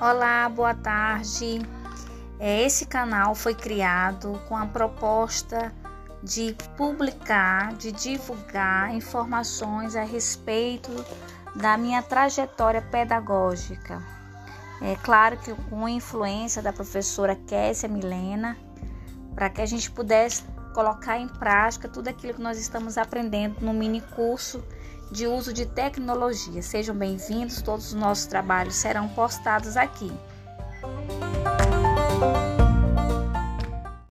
Olá, boa tarde. É, esse canal foi criado com a proposta de publicar, de divulgar informações a respeito da minha trajetória pedagógica. É claro que com influência da professora Kessia Milena, para que a gente pudesse colocar em prática tudo aquilo que nós estamos aprendendo no mini curso de uso de tecnologia. Sejam bem-vindos, todos os nossos trabalhos serão postados aqui.